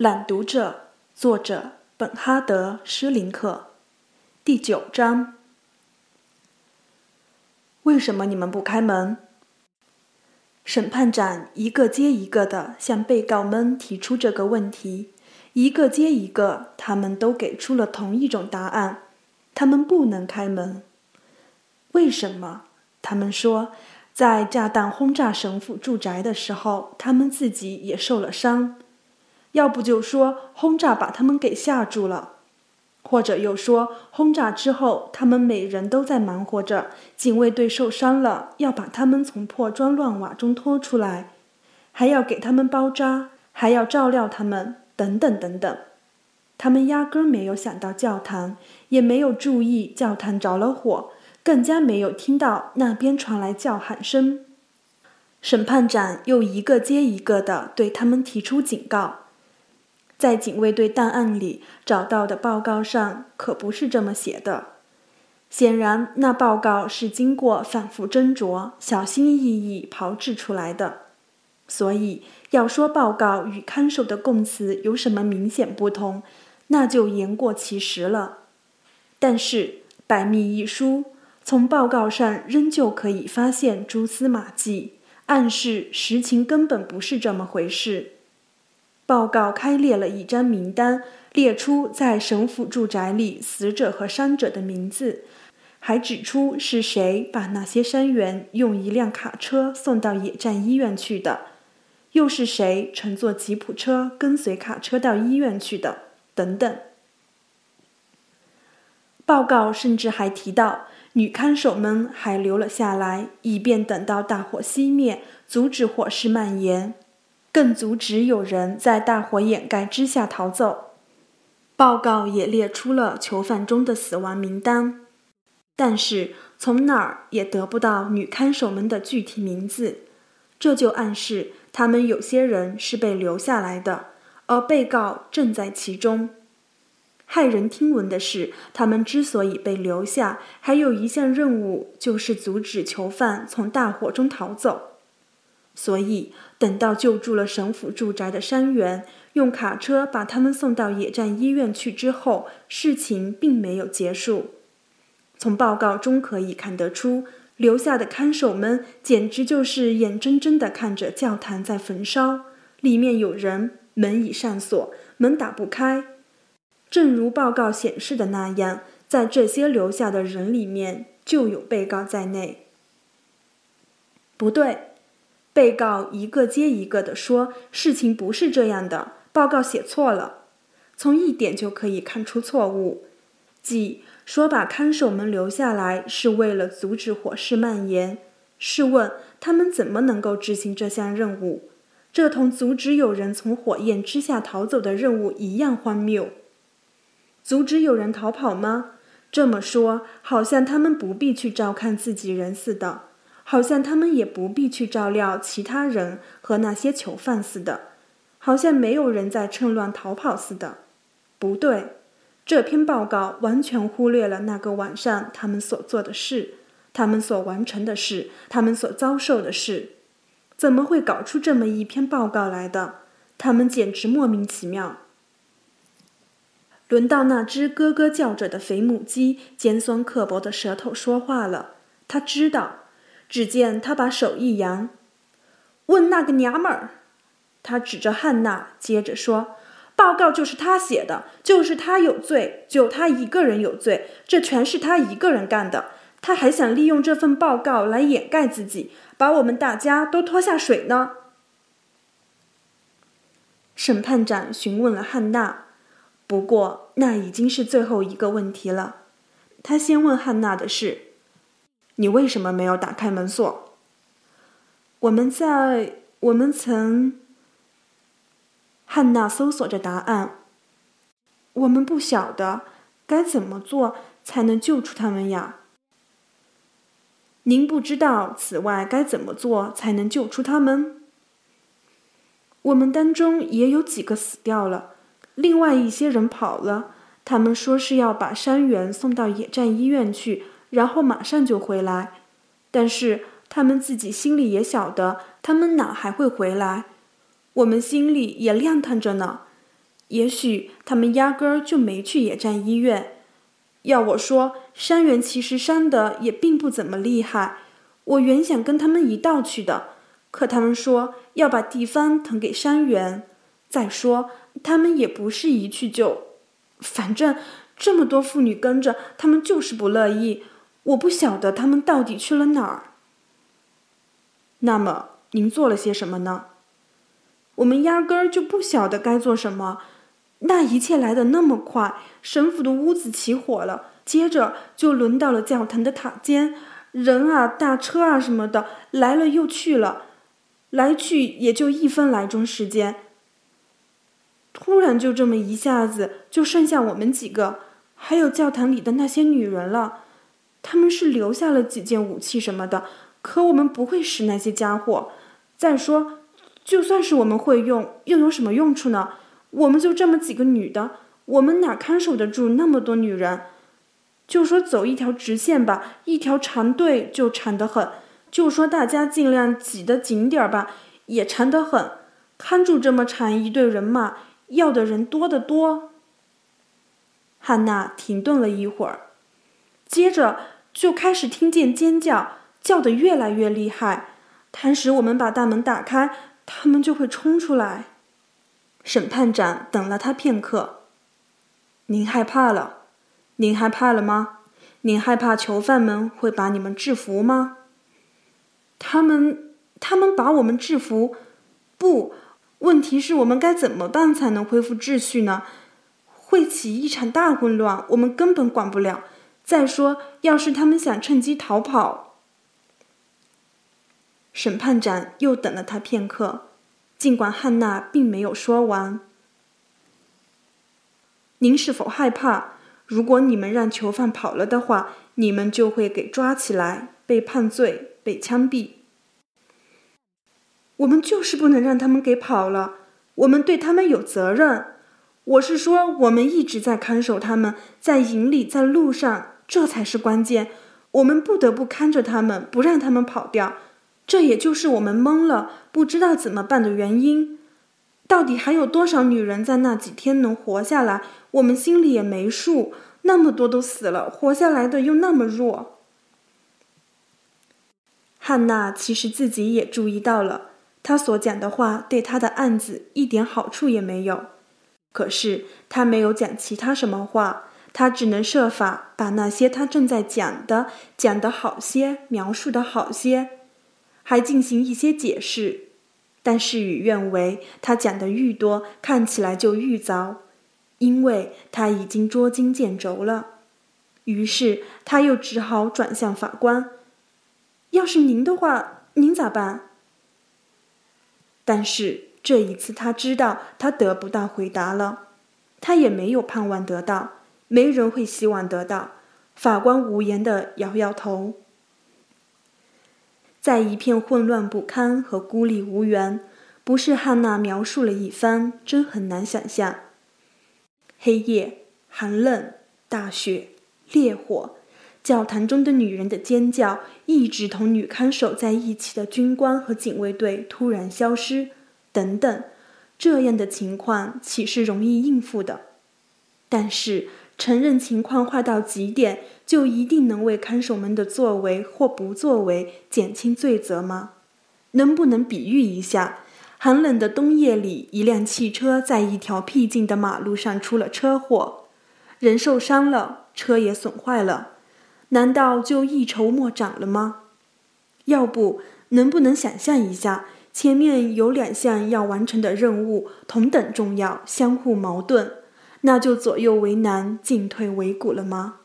朗读者，作者本哈德·施林克，第九章。为什么你们不开门？审判长一个接一个的向被告们提出这个问题，一个接一个，他们都给出了同一种答案：他们不能开门。为什么？他们说，在炸弹轰炸神父住宅的时候，他们自己也受了伤。要不就说轰炸把他们给吓住了，或者又说轰炸之后他们每人都在忙活着，警卫队受伤了，要把他们从破砖乱瓦中拖出来，还要给他们包扎，还要照料他们，等等等等。他们压根儿没有想到教堂，也没有注意教堂着了火，更加没有听到那边传来叫喊声。审判长又一个接一个地对他们提出警告。在警卫队档案里找到的报告上可不是这么写的。显然，那报告是经过反复斟酌、小心翼翼炮制出来的。所以，要说报告与看守的供词有什么明显不同，那就言过其实了。但是，百密一疏，从报告上仍旧可以发现蛛丝马迹，暗示实情根本不是这么回事。报告开列了一张名单，列出在省府住宅里死者和伤者的名字，还指出是谁把那些伤员用一辆卡车送到野战医院去的，又是谁乘坐吉普车跟随卡车到医院去的，等等。报告甚至还提到，女看守们还留了下来，以便等到大火熄灭，阻止火势蔓延。更阻止有人在大火掩盖之下逃走。报告也列出了囚犯中的死亡名单，但是从哪儿也得不到女看守们的具体名字，这就暗示他们有些人是被留下来的，而被告正在其中。骇人听闻的是，他们之所以被留下，还有一项任务，就是阻止囚犯从大火中逃走。所以，等到救助了省府住宅的伤员，用卡车把他们送到野战医院去之后，事情并没有结束。从报告中可以看得出，留下的看守们简直就是眼睁睁地看着教堂在焚烧，里面有人，门已上锁，门打不开。正如报告显示的那样，在这些留下的人里面，就有被告在内。不对。被告一个接一个地说：“事情不是这样的，报告写错了。从一点就可以看出错误，即说把看守们留下来是为了阻止火势蔓延。试问他们怎么能够执行这项任务？这同阻止有人从火焰之下逃走的任务一样荒谬。阻止有人逃跑吗？这么说，好像他们不必去照看自己人似的。”好像他们也不必去照料其他人和那些囚犯似的，好像没有人在趁乱逃跑似的。不对，这篇报告完全忽略了那个晚上他们所做的事，他们所完成的事，他们所遭受的事。怎么会搞出这么一篇报告来的？他们简直莫名其妙。轮到那只咯咯叫着的肥母鸡，尖酸刻薄的舌头说话了。他知道。只见他把手一扬，问那个娘们儿，他指着汉娜，接着说：“报告就是他写的，就是他有罪，就他一个人有罪，这全是他一个人干的。他还想利用这份报告来掩盖自己，把我们大家都拖下水呢。”审判长询问了汉娜，不过那已经是最后一个问题了。他先问汉娜的是。你为什么没有打开门锁？我们在，我们曾。汉娜搜索着答案。我们不晓得该怎么做才能救出他们呀。您不知道此外该怎么做才能救出他们？我们当中也有几个死掉了，另外一些人跑了。他们说是要把伤员送到野战医院去。然后马上就回来，但是他们自己心里也晓得，他们哪还会回来？我们心里也亮堂着呢。也许他们压根儿就没去野战医院。要我说，山原其实伤的也并不怎么厉害。我原想跟他们一道去的，可他们说要把地方腾给山原。再说，他们也不是一去就……反正这么多妇女跟着，他们就是不乐意。我不晓得他们到底去了哪儿。那么您做了些什么呢？我们压根儿就不晓得该做什么。那一切来得那么快，神府的屋子起火了，接着就轮到了教堂的塔尖，人啊、大车啊什么的来了又去了，来去也就一分来钟时间。突然就这么一下子，就剩下我们几个，还有教堂里的那些女人了。他们是留下了几件武器什么的，可我们不会使那些家伙。再说，就算是我们会用，又有什么用处呢？我们就这么几个女的，我们哪看守得住那么多女人？就说走一条直线吧，一条长队就长得很；就说大家尽量挤得紧点儿吧，也长得很。看住这么长一队人马，要的人多得多。汉娜停顿了一会儿，接着就开始听见尖叫，叫得越来越厉害。倘使我们把大门打开，他们就会冲出来。审判长等了他片刻。您害怕了？您害怕了吗？您害怕囚犯们会把你们制服吗？他们，他们把我们制服？不，问题是我们该怎么办才能恢复秩序呢？会起一场大混乱，我们根本管不了。再说，要是他们想趁机逃跑……审判长又等了他片刻。尽管汉娜并没有说完，您是否害怕？如果你们让囚犯跑了的话，你们就会给抓起来，被判罪，被枪毙。我们就是不能让他们给跑了，我们对他们有责任。我是说，我们一直在看守他们，在营里，在路上，这才是关键。我们不得不看着他们，不让他们跑掉。这也就是我们懵了，不知道怎么办的原因。到底还有多少女人在那几天能活下来？我们心里也没数。那么多都死了，活下来的又那么弱。汉娜其实自己也注意到了，她所讲的话对她的案子一点好处也没有。可是她没有讲其他什么话，他只能设法把那些他正在讲的讲得好些，描述的好些。还进行一些解释，但事与愿违。他讲的愈多，看起来就愈糟，因为他已经捉襟见肘了。于是他又只好转向法官：“要是您的话，您咋办？”但是这一次他知道他得不到回答了，他也没有盼望得到，没人会希望得到。法官无言的摇摇头。在一片混乱不堪和孤立无援，不是汉娜描述了一番，真很难想象。黑夜、寒冷、大雪、烈火，教堂中的女人的尖叫，一直同女看守在一起的军官和警卫队突然消失，等等，这样的情况岂是容易应付的？但是。承认情况坏到极点，就一定能为看守们的作为或不作为减轻罪责吗？能不能比喻一下，寒冷的冬夜里，一辆汽车在一条僻静的马路上出了车祸，人受伤了，车也损坏了，难道就一筹莫展了吗？要不，能不能想象一下，前面有两项要完成的任务，同等重要，相互矛盾？那就左右为难，进退维谷了吗？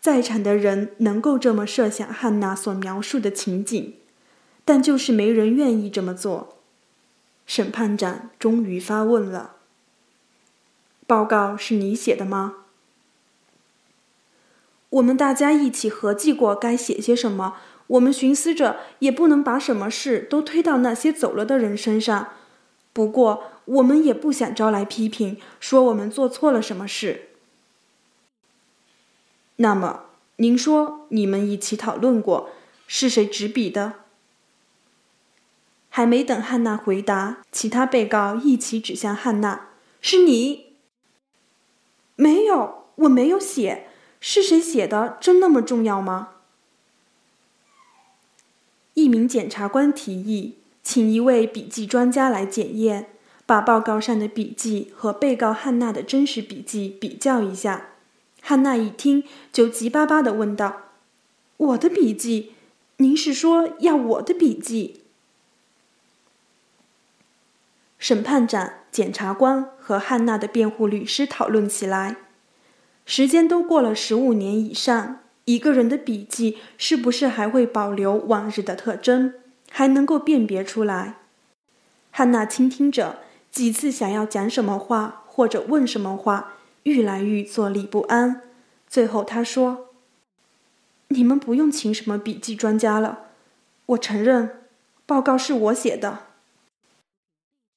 在场的人能够这么设想汉娜所描述的情景，但就是没人愿意这么做。审判长终于发问了：“报告是你写的吗？”我们大家一起合计过该写些什么。我们寻思着，也不能把什么事都推到那些走了的人身上。不过。我们也不想招来批评，说我们做错了什么事。那么，您说你们一起讨论过，是谁执笔的？还没等汉娜回答，其他被告一起指向汉娜，是你？没有，我没有写。是谁写的？真那么重要吗？一名检察官提议，请一位笔记专家来检验，把报告上的笔记和被告汉娜的真实笔记比较一下。汉娜一听，就急巴巴地问道：“我的笔记？您是说要我的笔记？”审判长、检察官和汉娜的辩护律师讨论起来。时间都过了十五年以上，一个人的笔记是不是还会保留往日的特征，还能够辨别出来？汉娜倾听着，几次想要讲什么话或者问什么话。愈来愈坐立不安，最后他说：“你们不用请什么笔记专家了，我承认，报告是我写的。”